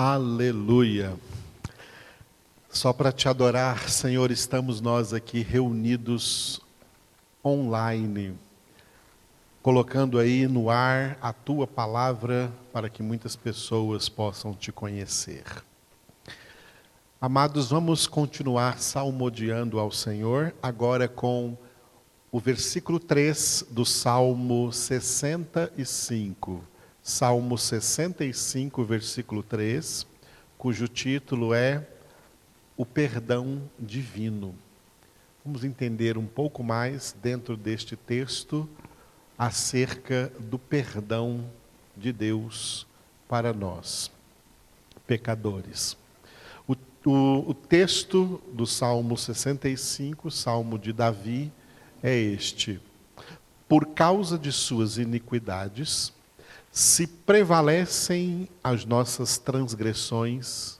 Aleluia. Só para te adorar, Senhor, estamos nós aqui reunidos online, colocando aí no ar a tua palavra para que muitas pessoas possam te conhecer. Amados, vamos continuar salmodiando ao Senhor, agora com o versículo 3 do Salmo 65. Salmo 65, versículo 3, cujo título é O Perdão Divino. Vamos entender um pouco mais dentro deste texto acerca do perdão de Deus para nós, pecadores. O, o, o texto do Salmo 65, Salmo de Davi, é este: Por causa de suas iniquidades, se prevalecem as nossas transgressões,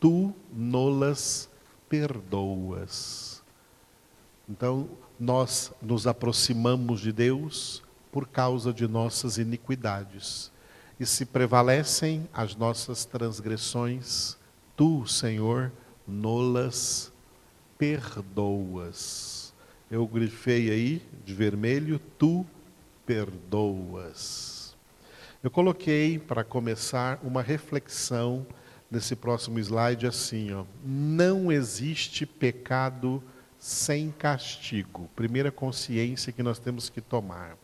tu nolas perdoas. Então, nós nos aproximamos de Deus por causa de nossas iniquidades. E se prevalecem as nossas transgressões, tu, Senhor, nolas perdoas. Eu grifei aí de vermelho, tu perdoas. Eu coloquei, para começar, uma reflexão nesse próximo slide assim, ó. Não existe pecado sem castigo. Primeira consciência que nós temos que tomar.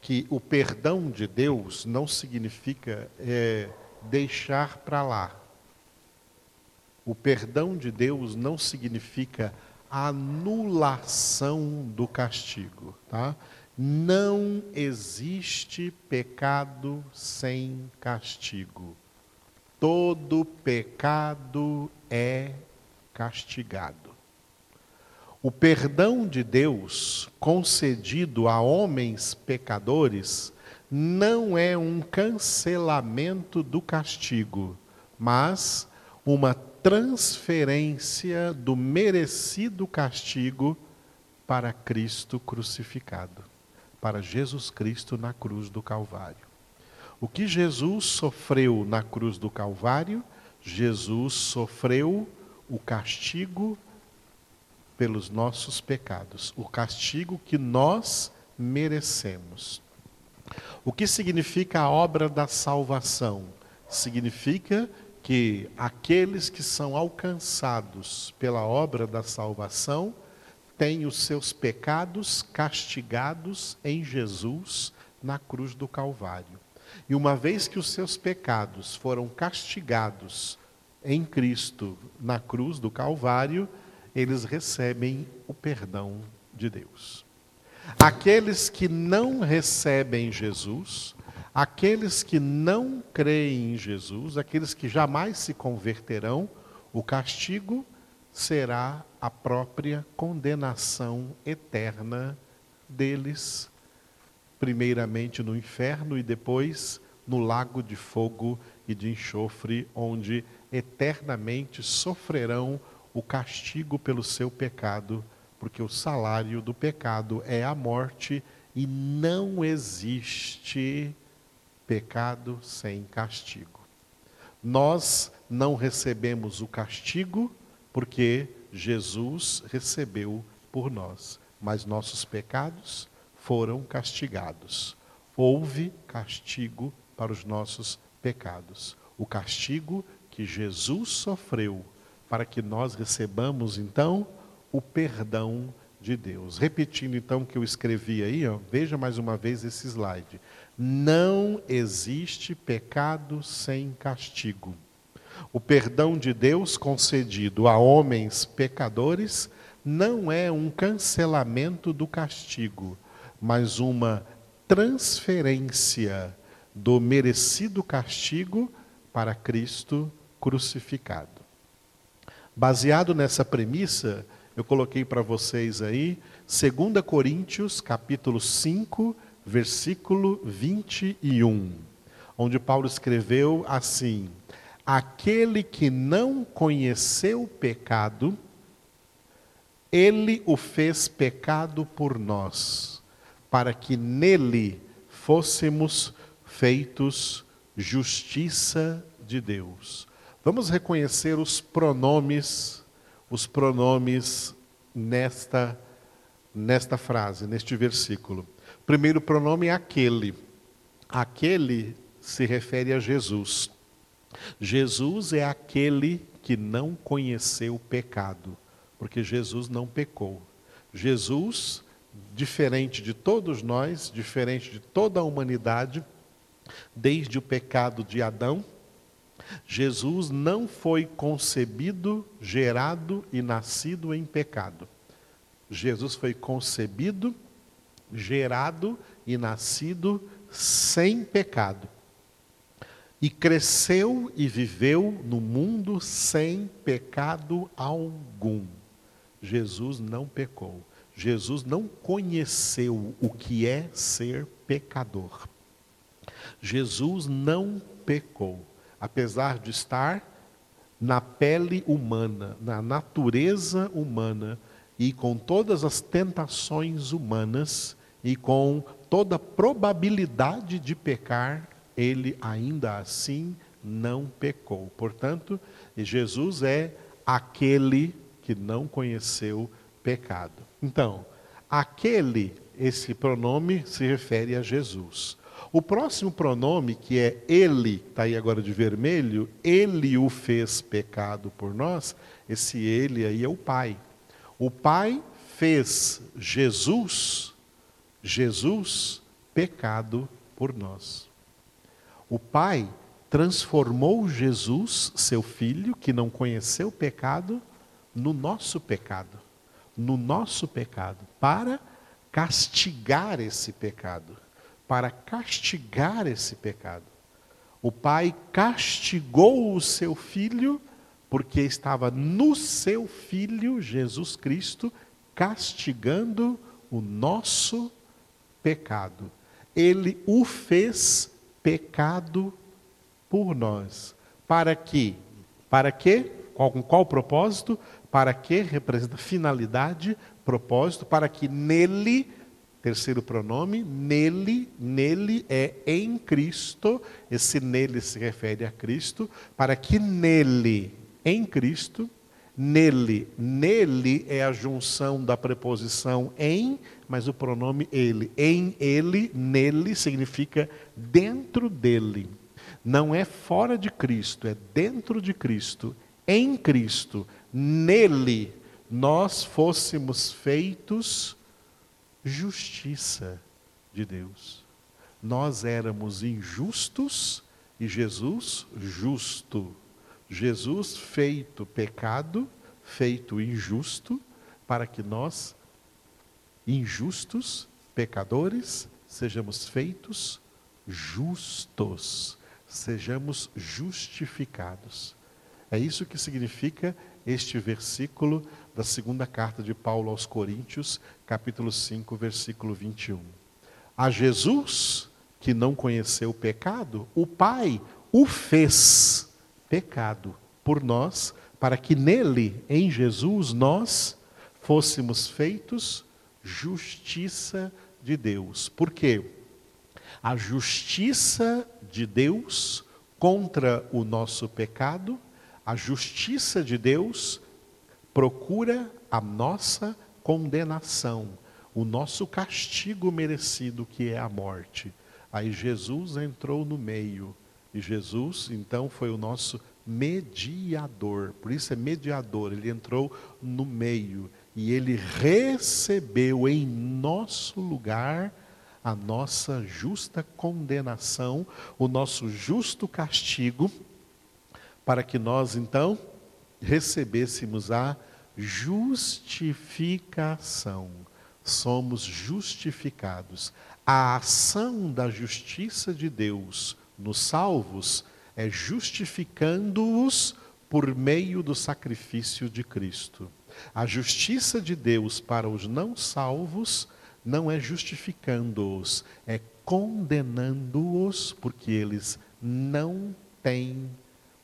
Que o perdão de Deus não significa é, deixar para lá. O perdão de Deus não significa anulação do castigo, tá? Não existe pecado sem castigo. Todo pecado é castigado. O perdão de Deus concedido a homens pecadores não é um cancelamento do castigo, mas uma transferência do merecido castigo para Cristo crucificado para Jesus Cristo na cruz do Calvário. O que Jesus sofreu na cruz do Calvário, Jesus sofreu o castigo pelos nossos pecados, o castigo que nós merecemos. O que significa a obra da salvação? Significa que aqueles que são alcançados pela obra da salvação tem os seus pecados castigados em Jesus na cruz do Calvário. E uma vez que os seus pecados foram castigados em Cristo na cruz do Calvário, eles recebem o perdão de Deus. Aqueles que não recebem Jesus, aqueles que não creem em Jesus, aqueles que jamais se converterão, o castigo será a própria condenação eterna deles, primeiramente no inferno e depois no lago de fogo e de enxofre, onde eternamente sofrerão o castigo pelo seu pecado, porque o salário do pecado é a morte e não existe pecado sem castigo. Nós não recebemos o castigo porque Jesus recebeu por nós, mas nossos pecados foram castigados. Houve castigo para os nossos pecados. O castigo que Jesus sofreu para que nós recebamos então o perdão de Deus. Repetindo então o que eu escrevi aí, ó, veja mais uma vez esse slide. Não existe pecado sem castigo. O perdão de Deus concedido a homens pecadores não é um cancelamento do castigo, mas uma transferência do merecido castigo para Cristo crucificado. Baseado nessa premissa, eu coloquei para vocês aí 2 Coríntios, capítulo 5, versículo 21, onde Paulo escreveu assim: aquele que não conheceu pecado, ele o fez pecado por nós, para que nele fôssemos feitos justiça de Deus. Vamos reconhecer os pronomes, os pronomes nesta nesta frase, neste versículo. Primeiro pronome é aquele. Aquele se refere a Jesus. Jesus é aquele que não conheceu o pecado, porque Jesus não pecou. Jesus, diferente de todos nós, diferente de toda a humanidade, desde o pecado de Adão, Jesus não foi concebido, gerado e nascido em pecado. Jesus foi concebido, gerado e nascido sem pecado. E cresceu e viveu no mundo sem pecado algum. Jesus não pecou. Jesus não conheceu o que é ser pecador. Jesus não pecou, apesar de estar na pele humana, na natureza humana e com todas as tentações humanas e com toda a probabilidade de pecar, ele ainda assim não pecou. Portanto, Jesus é aquele que não conheceu pecado. Então, aquele, esse pronome se refere a Jesus. O próximo pronome, que é ele, está aí agora de vermelho, ele o fez pecado por nós, esse ele aí é o Pai. O Pai fez Jesus, Jesus, pecado por nós. O Pai transformou Jesus, seu filho, que não conheceu o pecado, no nosso pecado. No nosso pecado, para castigar esse pecado para castigar esse pecado. O pai castigou o seu filho, porque estava no seu filho, Jesus Cristo, castigando o nosso pecado. Ele o fez pecado por nós. Para que? Para que? Com qual propósito? Para que? Representa finalidade, propósito, para que nele Terceiro pronome, nele, nele é em Cristo, esse nele se refere a Cristo, para que nele, em Cristo, nele, nele é a junção da preposição em, mas o pronome ele. Em ele, nele significa dentro dele. Não é fora de Cristo, é dentro de Cristo, em Cristo, nele nós fôssemos feitos justiça de Deus. Nós éramos injustos e Jesus justo. Jesus feito pecado, feito injusto, para que nós, injustos, pecadores, sejamos feitos justos, sejamos justificados. É isso que significa este versículo da segunda carta de Paulo aos Coríntios, capítulo 5, versículo 21. A Jesus, que não conheceu o pecado, o Pai o fez pecado por nós, para que nele, em Jesus, nós fôssemos feitos justiça de Deus. Por quê? A justiça de Deus contra o nosso pecado, a justiça de Deus procura a nossa condenação, o nosso castigo merecido, que é a morte. Aí Jesus entrou no meio, e Jesus, então, foi o nosso mediador. Por isso é mediador, ele entrou no meio e ele recebeu em nosso lugar a nossa justa condenação, o nosso justo castigo, para que nós então recebêssemos a justificação. Somos justificados. A ação da justiça de Deus nos salvos é justificando-os por meio do sacrifício de Cristo. A justiça de Deus para os não salvos não é justificando-os, é condenando-os, porque eles não têm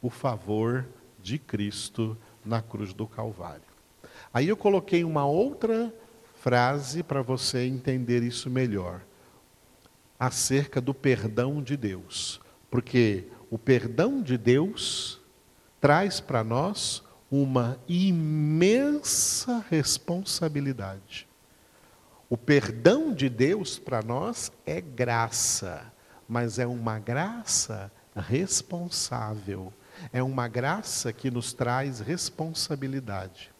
o favor de Cristo na cruz do Calvário. Aí eu coloquei uma outra frase para você entender isso melhor, acerca do perdão de Deus. Porque o perdão de Deus traz para nós uma imensa responsabilidade. O perdão de Deus para nós é graça, mas é uma graça responsável. É uma graça que nos traz responsabilidade.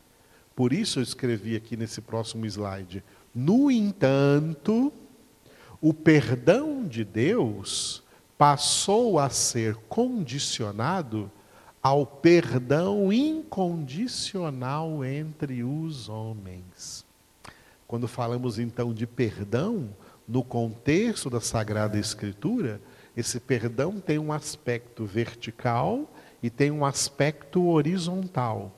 Por isso eu escrevi aqui nesse próximo slide. No entanto, o perdão de Deus passou a ser condicionado ao perdão incondicional entre os homens. Quando falamos então de perdão, no contexto da Sagrada Escritura, esse perdão tem um aspecto vertical e tem um aspecto horizontal.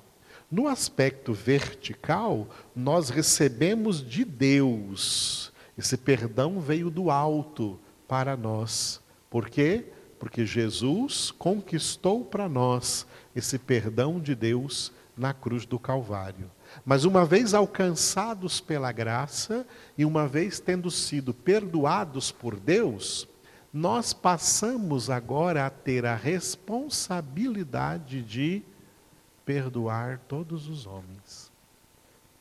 No aspecto vertical, nós recebemos de Deus. Esse perdão veio do alto para nós. Por quê? Porque Jesus conquistou para nós esse perdão de Deus na cruz do Calvário. Mas uma vez alcançados pela graça e uma vez tendo sido perdoados por Deus, nós passamos agora a ter a responsabilidade de perdoar todos os homens.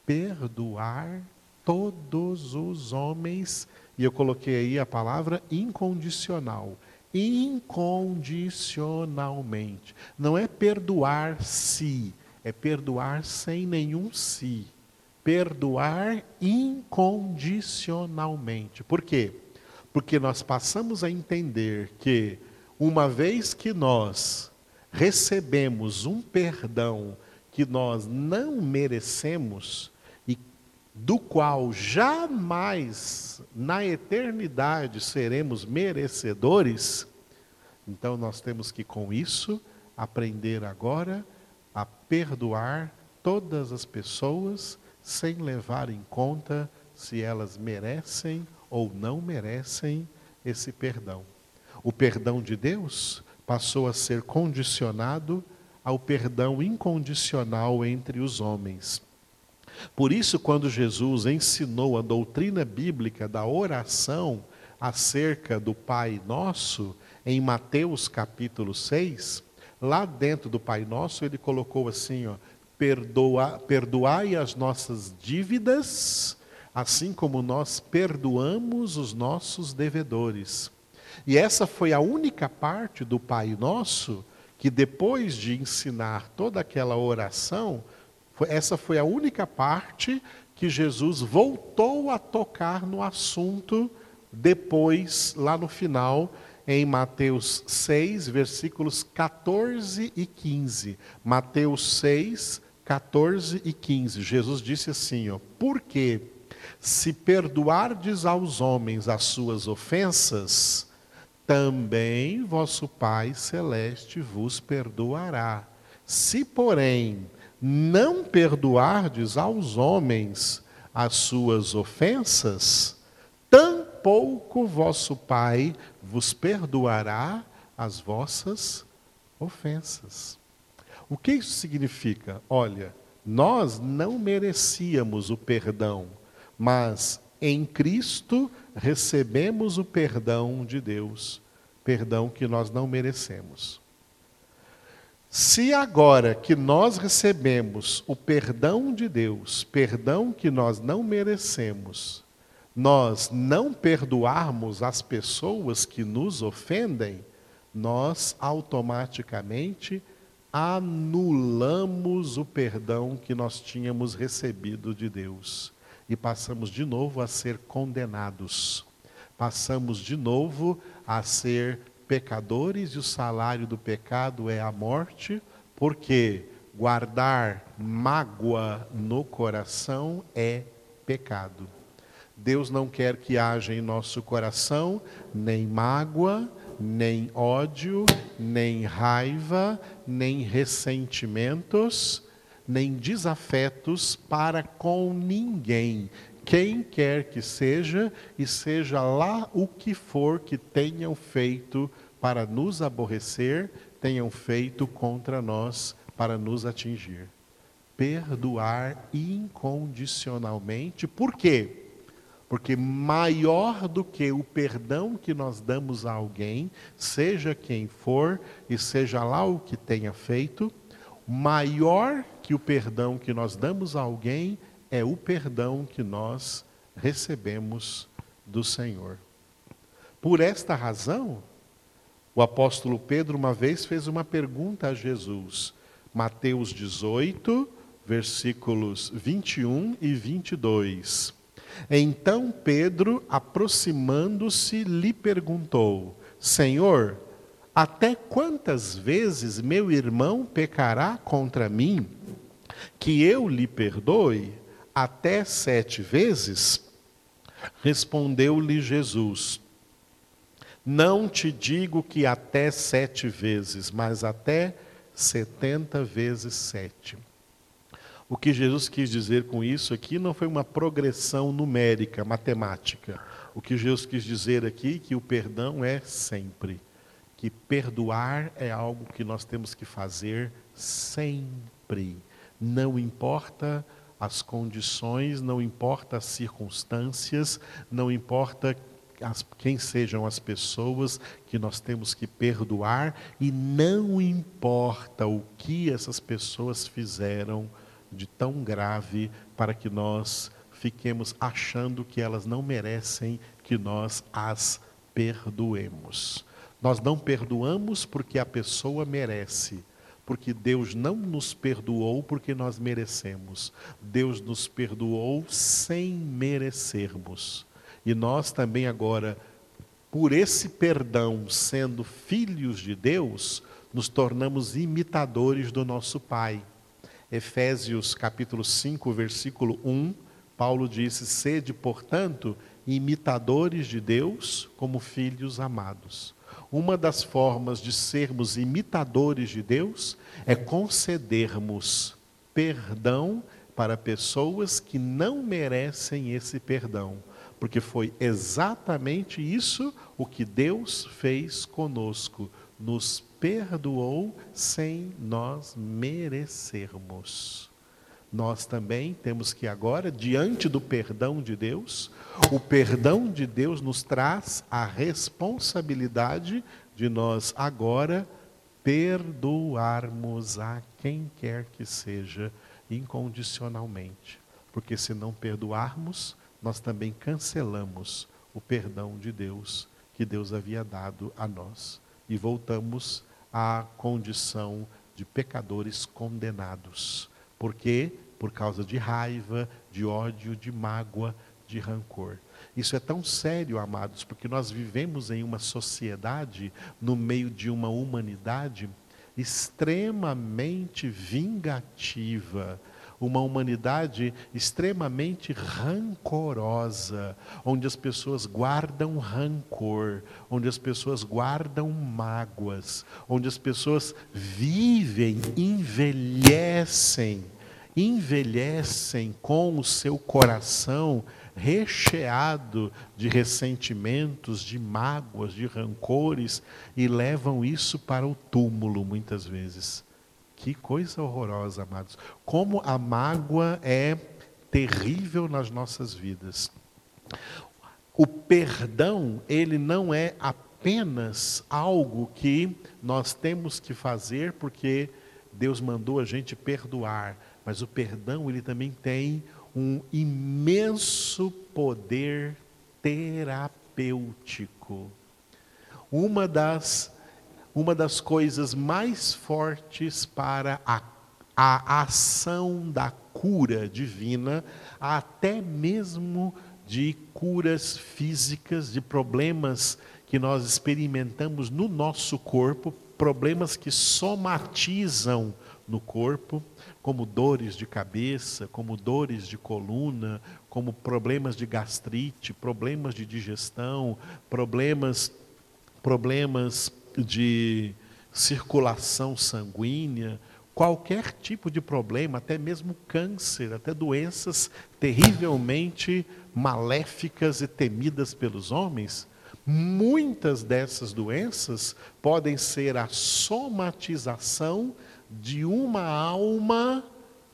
Perdoar todos os homens, e eu coloquei aí a palavra incondicional. Incondicionalmente. Não é perdoar-se, é perdoar sem nenhum se. Perdoar incondicionalmente. Por quê? Porque nós passamos a entender que, uma vez que nós recebemos um perdão que nós não merecemos, do qual jamais na eternidade seremos merecedores, então nós temos que, com isso, aprender agora a perdoar todas as pessoas sem levar em conta se elas merecem ou não merecem esse perdão. O perdão de Deus passou a ser condicionado ao perdão incondicional entre os homens. Por isso, quando Jesus ensinou a doutrina bíblica da oração acerca do Pai Nosso, em Mateus capítulo 6, Lá dentro do Pai Nosso, ele colocou assim: ó, Perdoa, perdoai as nossas dívidas, assim como nós perdoamos os nossos devedores. E essa foi a única parte do Pai Nosso que, depois de ensinar toda aquela oração, essa foi a única parte que Jesus voltou a tocar no assunto depois, lá no final, em Mateus 6, versículos 14 e 15. Mateus 6, 14 e 15. Jesus disse assim: ó, Porque se perdoardes aos homens as suas ofensas, também vosso Pai celeste vos perdoará. Se, porém, não perdoardes aos homens as suas ofensas, tampouco vosso Pai vos perdoará as vossas ofensas. O que isso significa? Olha, nós não merecíamos o perdão, mas em Cristo recebemos o perdão de Deus, perdão que nós não merecemos. Se agora que nós recebemos o perdão de Deus, perdão que nós não merecemos, nós não perdoarmos as pessoas que nos ofendem, nós automaticamente anulamos o perdão que nós tínhamos recebido de Deus e passamos de novo a ser condenados. Passamos de novo a ser pecadores e o salário do pecado é a morte, porque guardar mágoa no coração é pecado. Deus não quer que haja em nosso coração nem mágoa, nem ódio, nem raiva, nem ressentimentos, nem desafetos para com ninguém, quem quer que seja, e seja lá o que for que tenham feito para nos aborrecer, tenham feito contra nós para nos atingir. Perdoar incondicionalmente, por quê? Porque maior do que o perdão que nós damos a alguém, seja quem for e seja lá o que tenha feito, maior que o perdão que nós damos a alguém é o perdão que nós recebemos do Senhor. Por esta razão, o apóstolo Pedro uma vez fez uma pergunta a Jesus. Mateus 18, versículos 21 e 22. Então Pedro, aproximando-se, lhe perguntou: Senhor, até quantas vezes meu irmão pecará contra mim, que eu lhe perdoe? Até sete vezes? Respondeu-lhe Jesus: Não te digo que até sete vezes, mas até setenta vezes sete. O que Jesus quis dizer com isso aqui não foi uma progressão numérica, matemática. O que Jesus quis dizer aqui é que o perdão é sempre. Que perdoar é algo que nós temos que fazer sempre. Não importa as condições, não importa as circunstâncias, não importa as, quem sejam as pessoas que nós temos que perdoar, e não importa o que essas pessoas fizeram de tão grave para que nós fiquemos achando que elas não merecem que nós as perdoemos. Nós não perdoamos porque a pessoa merece, porque Deus não nos perdoou porque nós merecemos. Deus nos perdoou sem merecermos. E nós também agora, por esse perdão, sendo filhos de Deus, nos tornamos imitadores do nosso Pai. Efésios capítulo 5, versículo 1, Paulo disse: Sede, portanto, imitadores de Deus como filhos amados. Uma das formas de sermos imitadores de Deus é concedermos perdão para pessoas que não merecem esse perdão, porque foi exatamente isso o que Deus fez conosco, nos perdoou sem nós merecermos. Nós também temos que agora, diante do perdão de Deus, o perdão de Deus nos traz a responsabilidade de nós agora perdoarmos a quem quer que seja incondicionalmente. Porque se não perdoarmos, nós também cancelamos o perdão de Deus que Deus havia dado a nós e voltamos à condição de pecadores condenados. Por quê? Por causa de raiva, de ódio, de mágoa, de rancor. Isso é tão sério, amados, porque nós vivemos em uma sociedade, no meio de uma humanidade extremamente vingativa, uma humanidade extremamente rancorosa, onde as pessoas guardam rancor, onde as pessoas guardam mágoas, onde as pessoas vivem, envelhecem, envelhecem com o seu coração recheado de ressentimentos, de mágoas, de rancores e levam isso para o túmulo muitas vezes. Que coisa horrorosa, amados. Como a mágoa é terrível nas nossas vidas. O perdão, ele não é apenas algo que nós temos que fazer porque Deus mandou a gente perdoar, mas o perdão ele também tem um imenso poder terapêutico. Uma das uma das coisas mais fortes para a, a ação da cura divina, até mesmo de curas físicas, de problemas que nós experimentamos no nosso corpo, problemas que somatizam no corpo, como dores de cabeça, como dores de coluna, como problemas de gastrite, problemas de digestão, problemas problemas de circulação sanguínea, qualquer tipo de problema, até mesmo câncer, até doenças terrivelmente maléficas e temidas pelos homens, muitas dessas doenças podem ser a somatização de uma alma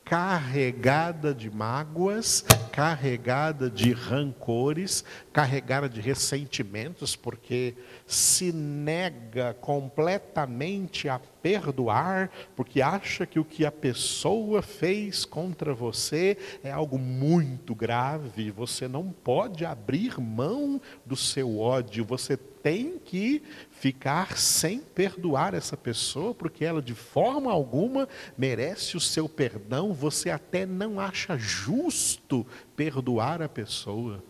carregada de mágoas, carregada de rancores, carregada de ressentimentos, porque se nega completamente a perdoar, porque acha que o que a pessoa fez contra você é algo muito grave, você não pode abrir mão do seu ódio, você tem que ficar sem perdoar essa pessoa, porque ela de forma alguma merece o seu perdão, você até não acha justo perdoar a pessoa.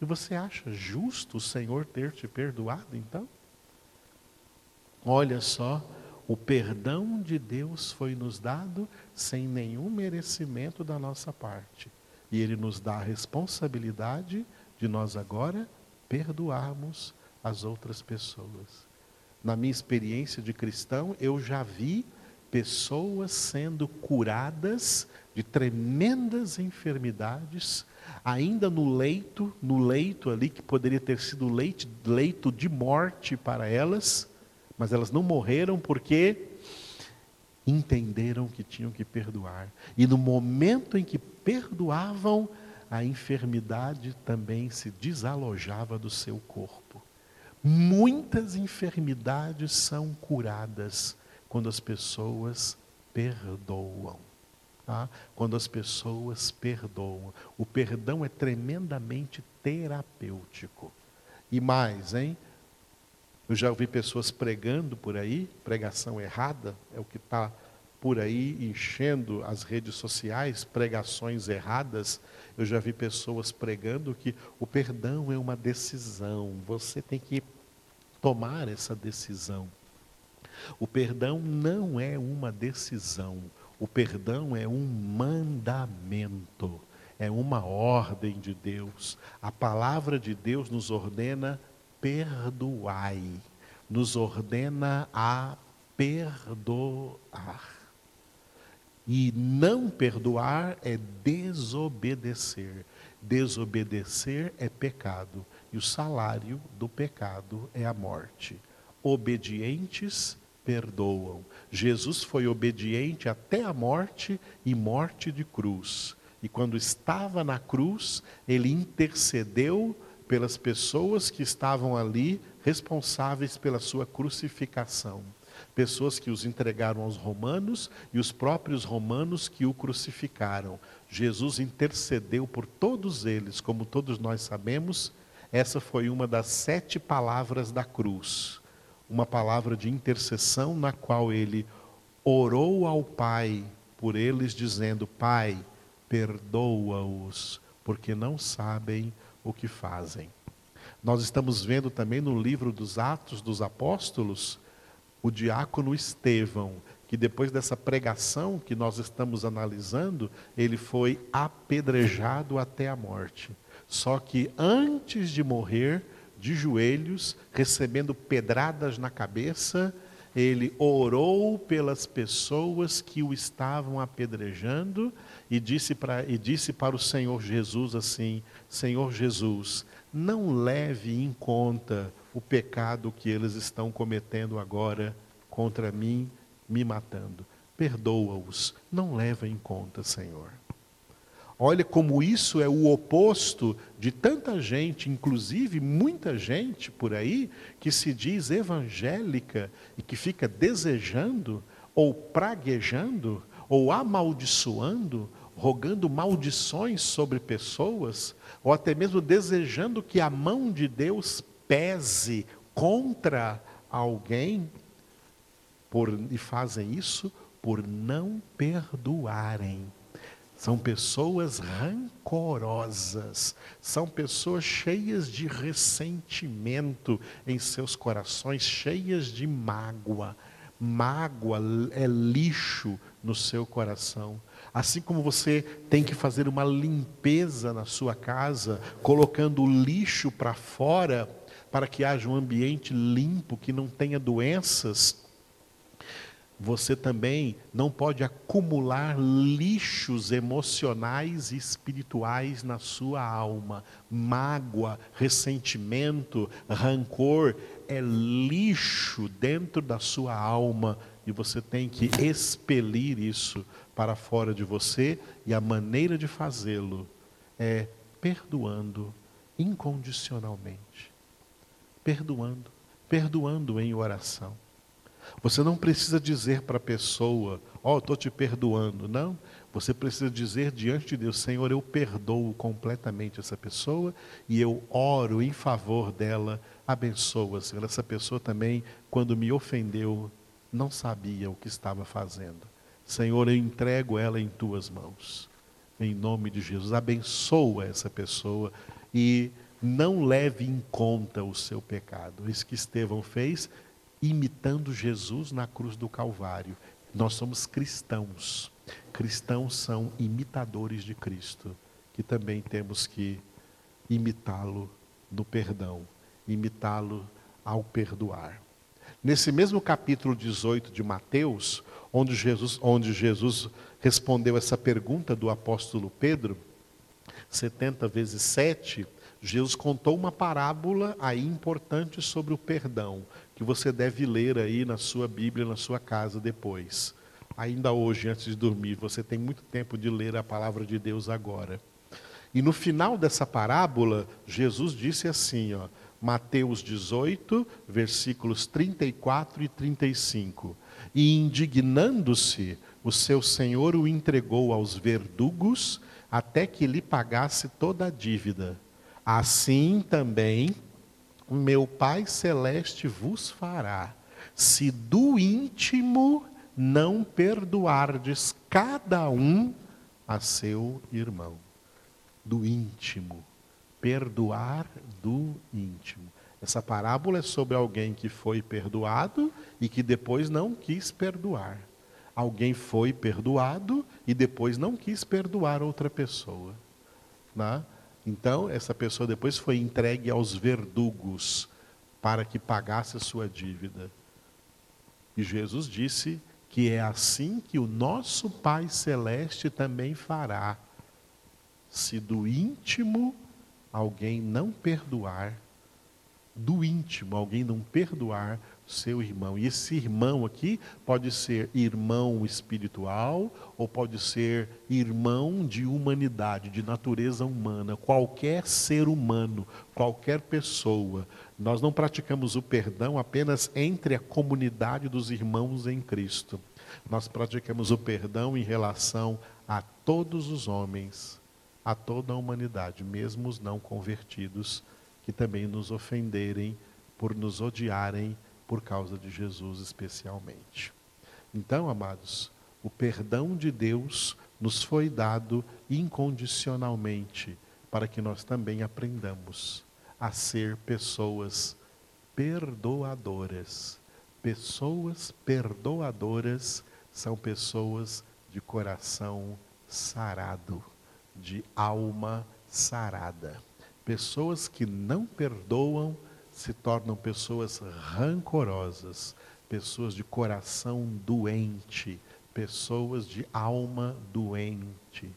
E você acha justo o Senhor ter te perdoado então? Olha só, o perdão de Deus foi nos dado sem nenhum merecimento da nossa parte. E Ele nos dá a responsabilidade de nós agora perdoarmos as outras pessoas. Na minha experiência de cristão, eu já vi pessoas sendo curadas de tremendas enfermidades, ainda no leito, no leito ali que poderia ter sido leito, leito de morte para elas, mas elas não morreram porque entenderam que tinham que perdoar. E no momento em que perdoavam, a enfermidade também se desalojava do seu corpo. Muitas enfermidades são curadas quando as pessoas perdoam. Tá? Quando as pessoas perdoam. O perdão é tremendamente terapêutico. E mais, hein? Eu já ouvi pessoas pregando por aí, pregação errada, é o que está por aí enchendo as redes sociais, pregações erradas. Eu já vi pessoas pregando que o perdão é uma decisão, você tem que tomar essa decisão. O perdão não é uma decisão, o perdão é um mandamento, é uma ordem de Deus. A palavra de Deus nos ordena perdoai, nos ordena a perdoar. E não perdoar é desobedecer. Desobedecer é pecado. E o salário do pecado é a morte. Obedientes perdoam. Jesus foi obediente até a morte e morte de cruz. E quando estava na cruz, ele intercedeu pelas pessoas que estavam ali responsáveis pela sua crucificação pessoas que os entregaram aos romanos e os próprios romanos que o crucificaram. Jesus intercedeu por todos eles, como todos nós sabemos, essa foi uma das sete palavras da cruz. Uma palavra de intercessão na qual ele orou ao Pai por eles, dizendo: Pai, perdoa-os, porque não sabem o que fazem. Nós estamos vendo também no livro dos Atos dos Apóstolos o diácono Estevão, que depois dessa pregação que nós estamos analisando, ele foi apedrejado até a morte. Só que antes de morrer, de joelhos, recebendo pedradas na cabeça, ele orou pelas pessoas que o estavam apedrejando e disse para, e disse para o Senhor Jesus assim: Senhor Jesus, não leve em conta o pecado que eles estão cometendo agora contra mim, me matando. Perdoa-os, não leva em conta, Senhor. Olha como isso é o oposto de tanta gente, inclusive muita gente por aí, que se diz evangélica e que fica desejando, ou praguejando, ou amaldiçoando, rogando maldições sobre pessoas, ou até mesmo desejando que a mão de Deus pese contra alguém, por, e fazem isso por não perdoarem. São pessoas rancorosas, são pessoas cheias de ressentimento em seus corações, cheias de mágoa. Mágoa é lixo no seu coração. Assim como você tem que fazer uma limpeza na sua casa, colocando o lixo para fora, para que haja um ambiente limpo, que não tenha doenças, você também não pode acumular lixos emocionais e espirituais na sua alma. Mágoa, ressentimento, rancor é lixo dentro da sua alma e você tem que expelir isso para fora de você, e a maneira de fazê-lo é perdoando incondicionalmente. Perdoando, perdoando em oração. Você não precisa dizer para a pessoa, ó, oh, estou te perdoando. Não. Você precisa dizer diante de Deus, Senhor, eu perdoo completamente essa pessoa e eu oro em favor dela. Abençoa, Senhor. Essa pessoa também, quando me ofendeu, não sabia o que estava fazendo. Senhor, eu entrego ela em tuas mãos. Em nome de Jesus, abençoa essa pessoa e não leve em conta o seu pecado. Isso que Estevão fez, imitando Jesus na cruz do Calvário. Nós somos cristãos. Cristãos são imitadores de Cristo, que também temos que imitá-lo no perdão, imitá-lo ao perdoar. Nesse mesmo capítulo 18 de Mateus, onde Jesus, onde Jesus respondeu essa pergunta do apóstolo Pedro, 70 vezes 7, Jesus contou uma parábola aí importante sobre o perdão, que você deve ler aí na sua Bíblia, na sua casa depois. Ainda hoje, antes de dormir, você tem muito tempo de ler a palavra de Deus agora. E no final dessa parábola, Jesus disse assim, ó, Mateus 18, versículos 34 e 35. E indignando-se, o seu senhor o entregou aos verdugos até que lhe pagasse toda a dívida. Assim também meu Pai Celeste vos fará, se do íntimo não perdoardes cada um a seu irmão. Do íntimo. Perdoar do íntimo. Essa parábola é sobre alguém que foi perdoado e que depois não quis perdoar. Alguém foi perdoado e depois não quis perdoar outra pessoa. Né? Então, essa pessoa depois foi entregue aos verdugos para que pagasse a sua dívida. E Jesus disse que é assim que o nosso Pai Celeste também fará, se do íntimo alguém não perdoar, do íntimo alguém não perdoar seu irmão. E esse irmão aqui pode ser irmão espiritual ou pode ser irmão de humanidade, de natureza humana, qualquer ser humano, qualquer pessoa. Nós não praticamos o perdão apenas entre a comunidade dos irmãos em Cristo. Nós praticamos o perdão em relação a todos os homens, a toda a humanidade, mesmo os não convertidos, que também nos ofenderem por nos odiarem por causa de Jesus especialmente. Então, amados, o perdão de Deus nos foi dado incondicionalmente para que nós também aprendamos a ser pessoas perdoadoras. Pessoas perdoadoras são pessoas de coração sarado, de alma sarada. Pessoas que não perdoam se tornam pessoas rancorosas, pessoas de coração doente, pessoas de alma doente.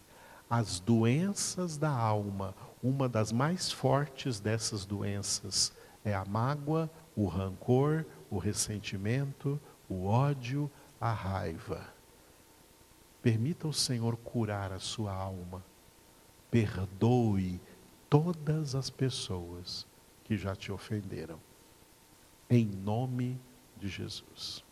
As doenças da alma, uma das mais fortes dessas doenças é a mágoa, o rancor, o ressentimento, o ódio, a raiva. Permita o Senhor curar a sua alma. Perdoe todas as pessoas que já te ofenderam. Em nome de Jesus.